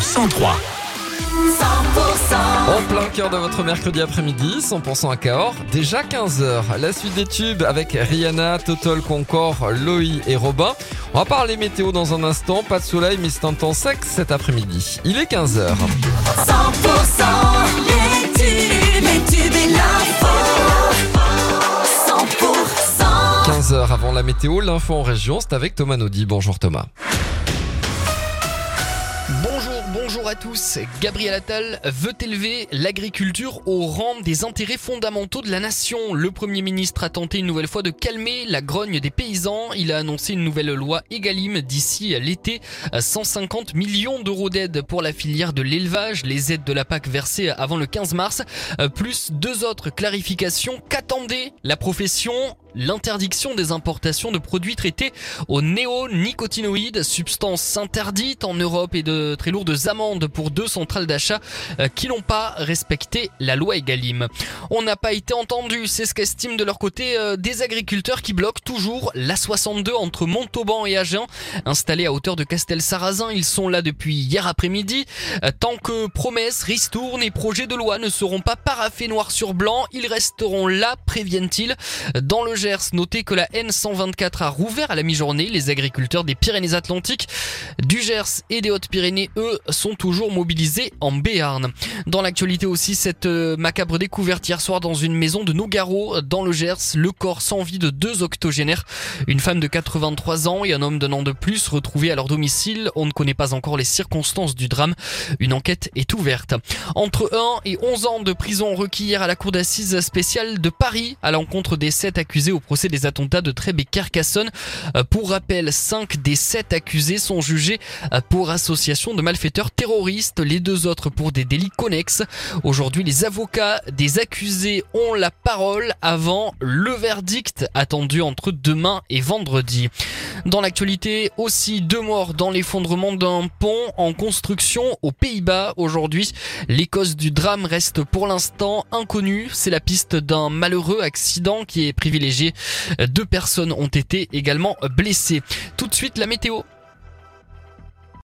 sur 103. En plein cœur de votre mercredi après-midi, 100% à Cahors, déjà 15h. La suite des tubes avec Rihanna, Total Concor, Loï et Robin. On va parler météo dans un instant, pas de soleil mais c'est un temps sec cet après-midi. Il est 15h. 100% les tubes, les tubes et l'info. 100% 15h avant la météo, l'info en région, c'est avec Thomas Naudy. Bonjour Thomas. Bonjour, à tous. Gabriel Attal veut élever l'agriculture au rang des intérêts fondamentaux de la nation. Le Premier ministre a tenté une nouvelle fois de calmer la grogne des paysans. Il a annoncé une nouvelle loi Egalim d'ici l'été. 150 millions d'euros d'aide pour la filière de l'élevage, les aides de la PAC versées avant le 15 mars, plus deux autres clarifications qu'attendait la profession l'interdiction des importations de produits traités aux néonicotinoïdes, substances interdites en Europe et de très lourdes amendes pour deux centrales d'achat euh, qui n'ont pas respecté la loi Egalim. On n'a pas été entendu, c'est ce qu'estiment de leur côté euh, des agriculteurs qui bloquent toujours la 62 entre Montauban et Agen, installés à hauteur de Castel-Sarrazin. Ils sont là depuis hier après-midi. Euh, Tant que promesses, ristournes et projets de loi ne seront pas paraffés noir sur blanc, ils resteront là, préviennent-ils. Dans le Gers, notez que la N124 a rouvert à la mi-journée. Les agriculteurs des Pyrénées-Atlantiques, du Gers et des Hautes-Pyrénées, eux, sont toujours mobilisés en Béarn. Dans l'actualité aussi, cette euh, macabre découverte hier soir dans une maison de Nogaro, dans le Gers, le corps sans vie de deux octogénaires, une femme de 83 ans et un homme d'un an de plus retrouvés à leur domicile. On ne connaît pas encore les circonstances du drame. Une enquête est ouverte. Entre 1 et 11 ans de prison requis hier à la cour d'assises spéciale de Paris à l'encontre des sept accusés au procès des attentats de Trèbes et Carcassonne. Euh, Pour rappel, 5 des 7 accusés sont jugés euh, pour association de malfaiteurs terroristes, les deux autres pour des délits connexes. Aujourd'hui, les avocats des accusés ont la parole avant le verdict attendu entre demain et vendredi. Dans l'actualité, aussi deux morts dans l'effondrement d'un pont en construction aux Pays-Bas aujourd'hui. Les causes du drame restent pour l'instant inconnues. C'est la piste d'un malheureux accident qui est Deux personnes ont été également blessées. Tout de suite, la météo.